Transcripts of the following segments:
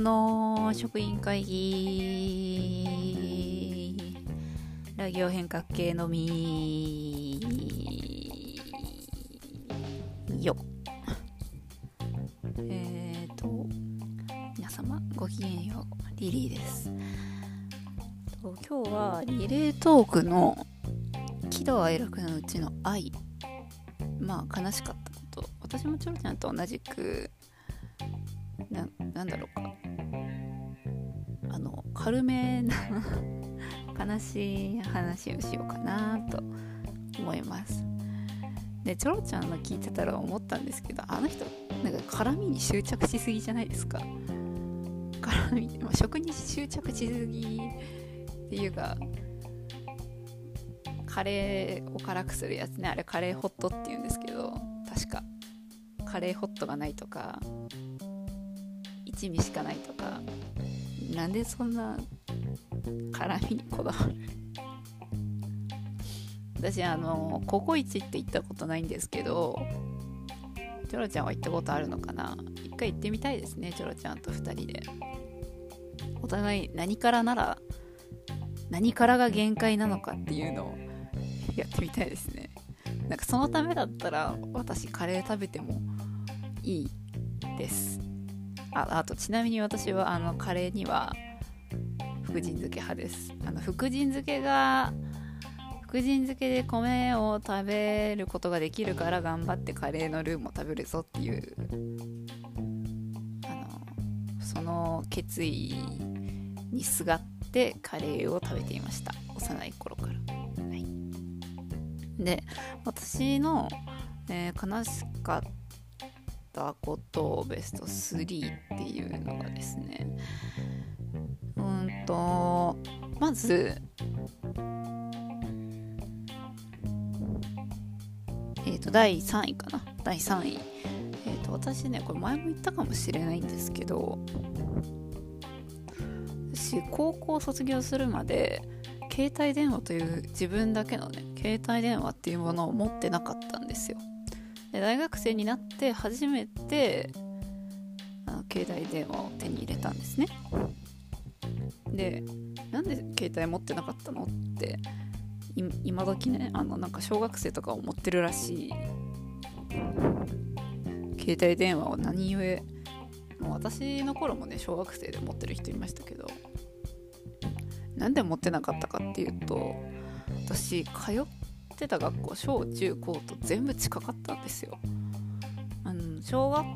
の職員会議。ラ行変革系のみ。よ。えっ、ー、と皆様ごきげんよう。リリーです。今日はリレートークの喜怒哀楽のうちの愛。まあ悲しかったこと。私もチョロちゃんと同じくななんだろうか。軽めな悲しい話をしようかなと思います。でチョロちゃんの聞いてたら思ったんですけどあの人なんか絡みに執着しすぎじゃないですか。絡み、まあ、食に執着しすぎっていうかカレーを辛くするやつね。あれカレーホットっていうんですけど確か。カレーホットがないとか一味しかないとかなんでそんな辛みにこだわる？私あのココイチって行ったことないんですけどチョロちゃんは行ったことあるのかな？一回行ってみたいですねチョロちゃんと2人で。お互い何からなら何からが限界なのかっていうのを やってみたいですね。なんかそのためだったら私カレー食べてもいいです。ああとちなみに私はあのカレーには福神漬け派です。あの福神漬けが福神漬けで米を食べることができるから頑張ってカレーのルーも食べるぞっていうあのその決意にすがってカレーを食べていました。幼い頃から、はい、で私の、えー、悲しかったたことベスト3っていうのがですね。うんとまずえっ、と第3位かな。第3位。えっ、ー、と私ねこれ前も言ったかもしれないんですけど私高校卒業するまで携帯電話という自分だけのね携帯電話っていうものを持ってなかったんですよ。で大学生になって初めてあの携帯電話を手に入れたんですね。でなんで携帯持ってなかったのって今時ねあのなんか小学生とかを持ってるらしい。携帯電話を何故もう私の頃もね小学生で持ってる人いましたけどなんで持ってなかったかっていうと私通っってた学校小中高と全部近かったんですよ。あの小学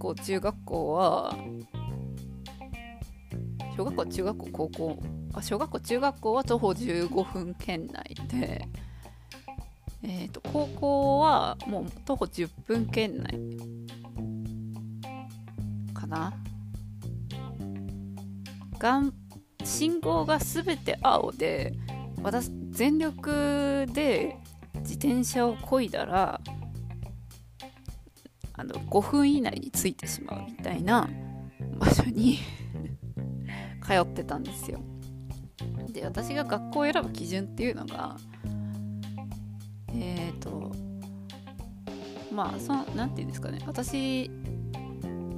校中学校は小学校中学校高校あ小学校中学校は徒歩15分圏内でえーと、高校はもう徒歩10分圏内かな。がん信号が全て青で私全力で自転車をこいだらあの5分以内に着いてしまうみたいな場所に 通ってたんですよ。で私が学校を選ぶ基準っていうのがえっ、ー、とまあその何て言うんですかね。私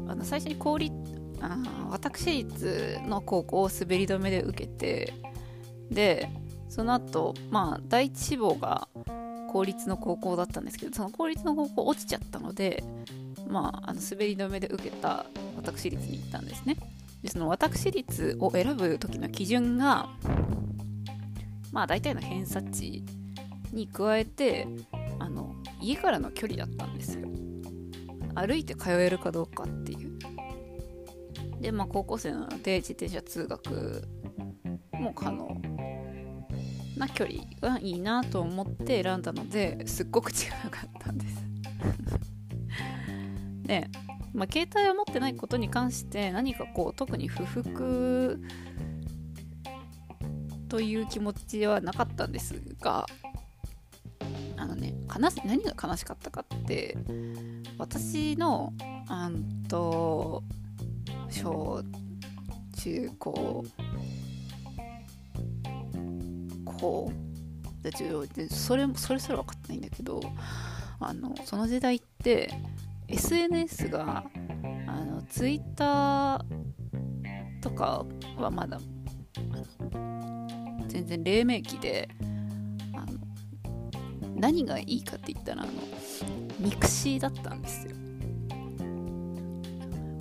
あの最初に公立あ私立の高校を滑り止めで受けてでその後、まあ、第一志望が公立の高校だったんですけど、その公立の高校落ちちゃったので、まあ、あの滑り止めで受けた私立に行ったんですね。で、その私立を選ぶ時の基準が、まあ、大体の偏差値に加えて、あの、家からの距離だったんですよ。歩いて通えるかどうかっていう。で、まあ、高校生なので、自転車通学も可能な距離がいいなと思って選んだのですっごく近かったんです。で、まあ、携帯を持ってないことに関して何かこう特に不服という気持ちはなかったんですがあのね悲し何が悲しかったかって私のあんと小中高方ででそれそれすら分かってないんだけどあのその時代って SNS があの Twitter とかはまだ全然黎明期であの何がいいかって言ったらあの mixi だったんですよ。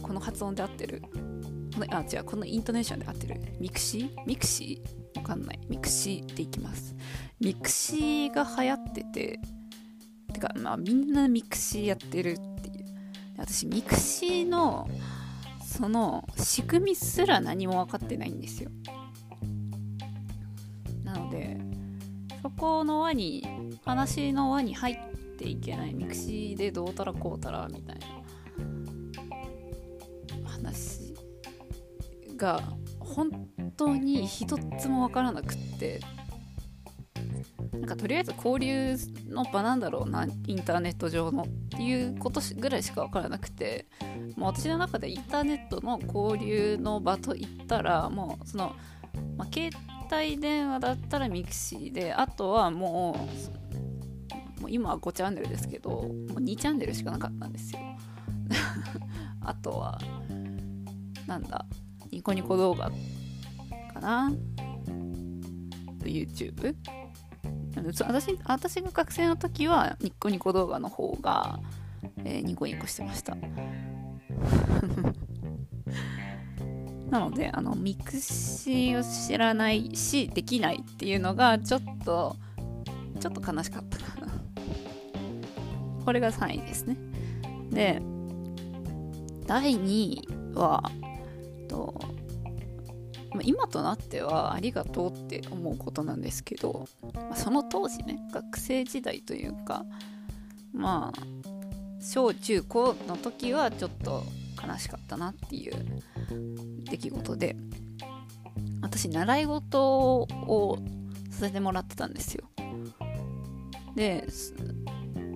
この発音で合ってる。このあ違うこのイントネーションで合ってる。 mixi？mixi？わかんない。 mixi でいきます。 mixi が流行ってててかまあみんな mixi やってるっていう。私 mixi のその仕組みすら何も分かってないんですよ。なのでそこの輪に話の輪に入っていけない。 mixi でどうたらこうたらみたいな。話が本当に一つも分からなくって。なんかとりあえず交流の場なんだろうなインターネット上のっていうことぐらいしか分からなくて。もう私の中でインターネットの交流の場といったらもうその、まあ、携帯電話だったら mixi であとはもうもう今は5チャンネルですけどもう2チャンネルしかなかったんですよ。あとはなんだニコニコ動画かな。YouTube 私私が学生の時はニコニコ動画の方が、えー、ニコニコしてました。なのであの mixi を知らないしできないっていうのがちょっとちょっと悲しかった。か なこれが3位ですね。で第2位はとま今となってはありがとうって思うことなんですけど、まあ、その当時ね学生時代というかまあ小中高の時はちょっと悲しかったなっていう出来事で私習い事をさせてもらってたんですよ。で、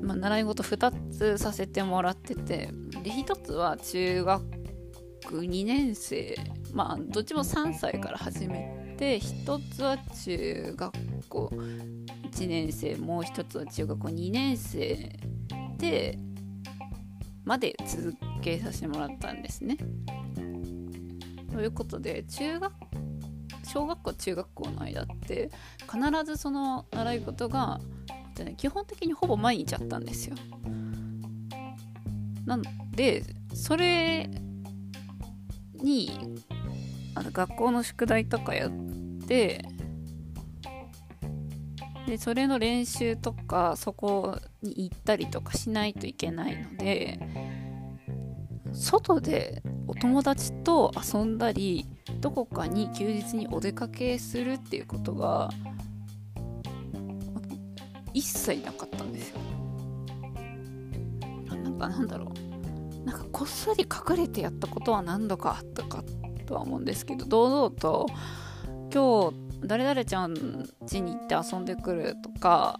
まあ、習い事2つさせてもらっててで1つは中学2年生まあどっちも3歳から始めて1つは中学校1年生もう1つは中学校2年生でまで続けさせてもらったんですね。ということで中学小学校中学校の間って必ずその習い事が基本的にほぼ毎日あったんですよ。なんでそれにあの学校の宿題とかやってでそれの練習とかそこに行ったりとかしないといけないので外でお友達と遊んだりどこかに休日にお出かけするっていうことが一切なかったんですよ。なんかなんだろうなんかこっそり隠れてやったことは何度かあったかとは思うんですけど堂々と今日誰々ちゃん家に行って遊んでくるとか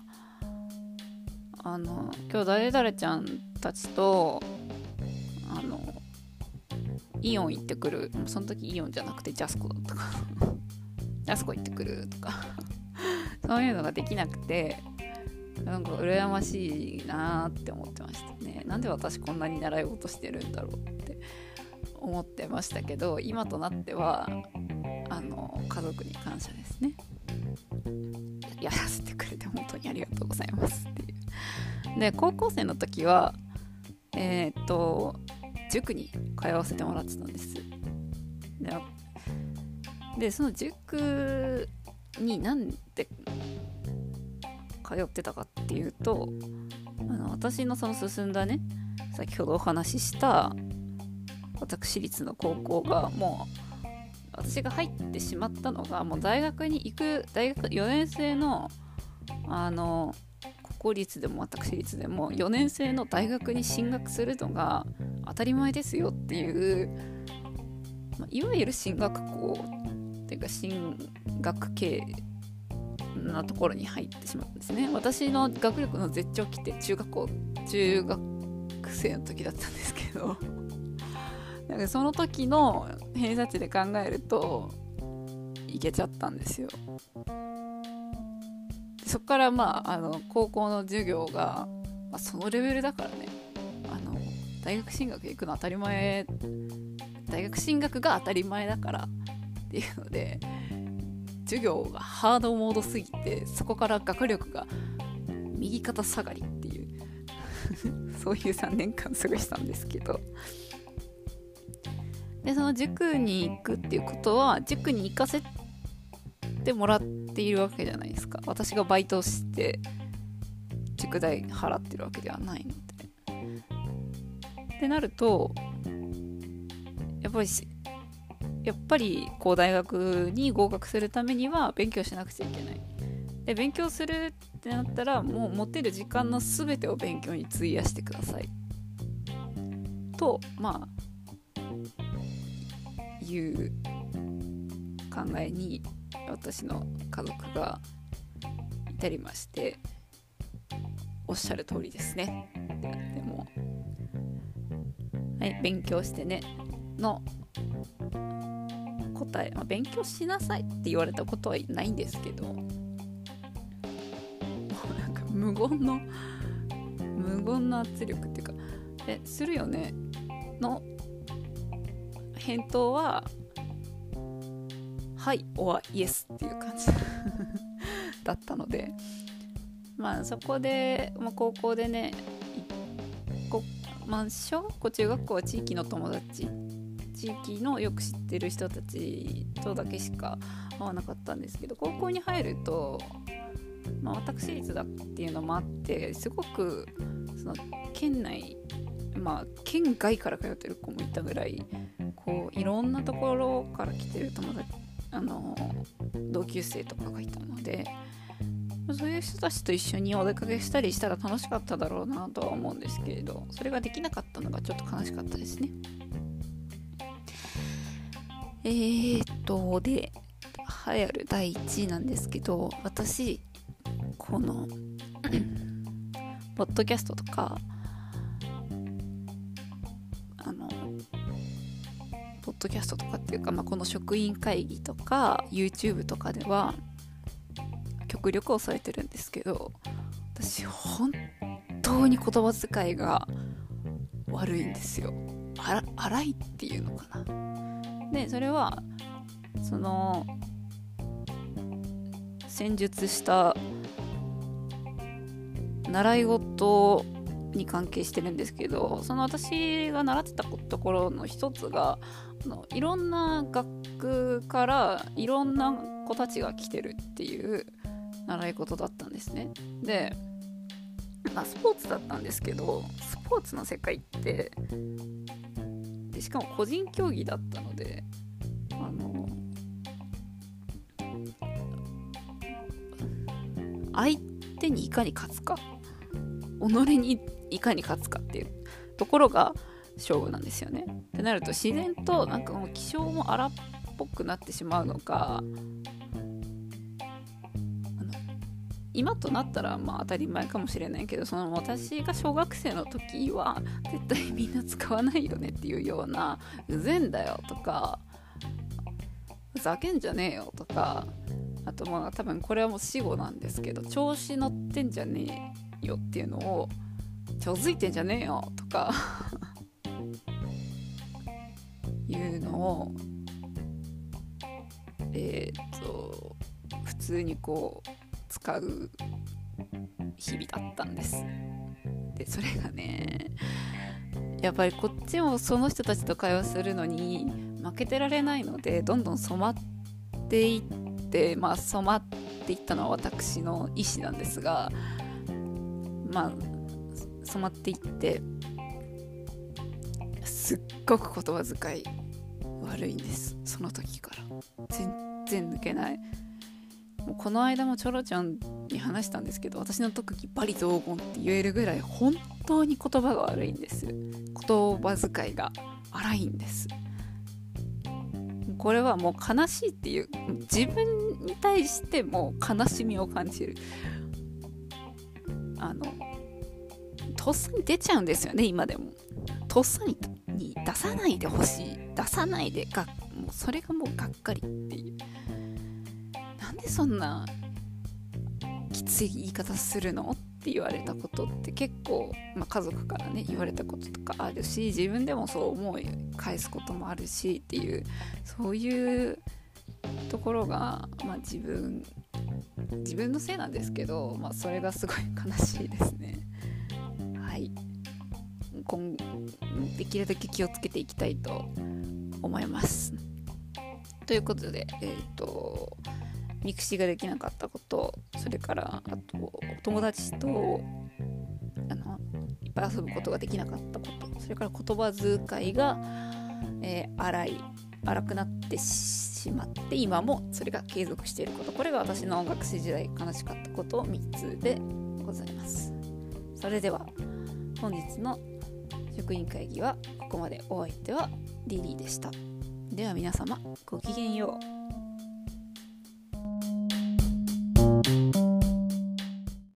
あの今日誰々ちゃんたちとあのイオン行ってくる。その時イオンじゃなくてジャスコだったか。ジャスコ行ってくるとか。そういうのができなくてなんか羨ましいなって思ってましたね。なんで私こんなに習い事してるんだろう。って思ってましたけど今となってはあの家族に感謝ですね。やらせてくれて本当にありがとうございますっていう。で高校生の時はえー、っと塾に通わせてもらってたんです。ででその塾になんで通ってたかっていうとあの私のその進んだね先ほどお話しした私立の高校がもう私が入ってしまったのがもう大学に行く大学4年生のあの公立でも私立でも4年生の大学に進学するのが当たり前ですよっていう、まあ、いわゆる進学校っていうか進学系なところに入ってしまったんですね。私の学力の絶頂期って中学校中学生の時だったんですけど。なんかその時の偏差値で考えるといけちゃったんですよ。そこからまああの高校の授業が、まあ、そのレベルだからね。あの大学進学行くの当たり前大学進学が当たり前だからっていうので授業がハードモードすぎてそこから学力が右肩下がりっていう そういう3年間過ごしたんですけど。でその塾に行くっていうことは塾に行かせてもらっているわけじゃないですか。私がバイトして塾代払ってるわけではないので。ってなるとやっぱりやっぱりこう大学に合格するためには勉強しなくちゃいけない。で勉強するってなったらもう持てる時間の全てを勉強に費やしてください。とまあいう考えに私の家族が至りましておっしゃる通りですね。でもはい勉強してねの答え、まあ、勉強しなさいって言われたことはないんですけど なんか無言の無言の圧力っていうかえするよねの返答ははいおはイエスっていう感じ だったのでまあそこで、まあ、高校でねまあ、小学校中学校は地域の友達。地域のよく知ってる人たちとだけしか会わなかったんですけど高校に入ると、まあ、私立だっていうのもあってすごくその県内まあ県外から通ってる子もいたぐらいこういろんなところから来てる友達あの同級生とかがいたのでそういう人たちと一緒にお出かけしたりしたら楽しかっただろうなとは思うんですけれどそれができなかったのがちょっと悲しかったですね。えー、っと、で、流行る第1位なんですけど、私、この、ポッドキャストとか、ドキャストとかっていうか、まあ、この職員会議とか、YouTube とかでは、極力抑えてるんですけど、私、本当に言葉遣いが悪いんですよ。荒いっていうのかな。でそれはその戦術した習い事に関係してるんですけどその私が習ってたところの一つがのいろんな学区からいろんな子たちが来てるっていう習い事だったんですね。で、まあ、スポーツだったんですけどスポーツの世界ってでしかも個人競技だったのであの相手にいかに勝つか己にいかに勝つかっていうところが勝負なんですよね。ってなると自然となんかもう気性も荒っぽくなってしまうのか今となったらまあ当たり前かもしれないけどその私が小学生の時は絶対みんな使わないよねっていうような「うぜんだよ」とか「ふざけんじゃねえよ」とかあとまあ多分これはもう死語なんですけど「調子乗ってんじゃねえよ」っていうのを「ちょづいてんじゃねえよ」とかをえー、と普通にこう使う日々だったんです。でそれがねやっぱりこっちもその人たちと会話するのに負けてられないのでどんどん染まっていってまあ染まっていったのは私の意思なんですがまあ染まっていってすっごく言葉遣い悪いんです。その時から。全然抜けない。もうこの間もチョロちゃんに話したんですけど私の特技バリ雑言って言えるぐらい本当に言葉が悪いんです。言葉遣いが荒いんです。これはもう悲しいっていう自分に対しても悲しみを感じる。あのとっさに出ちゃうんですよね今でも。とっさにに出さないでほしい。出さないでがもうそれがもうがっかりっていうなんでそんなきつい言い方するのって言われたことって結構、まあ、家族からね言われたこととかあるし自分でもそう思い返すこともあるしっていうそういうところが、まあ、自分自分のせいなんですけど、まあ、それがすごい悲しいですね。はい今できるだけ気をつけていきたいと思います。ということで、えっ、ー、と mixi ができなかったことそれからあとお友達とあのいっぱい遊ぶことができなかったことそれから言葉遣いが、えー、荒い荒くなってしまって今もそれが継続していることこれが私の音楽史時代悲しかったこと3つでございますそれでは本日の職員会議はここまで。お相手はリリーでした。では皆様ごきげんよう。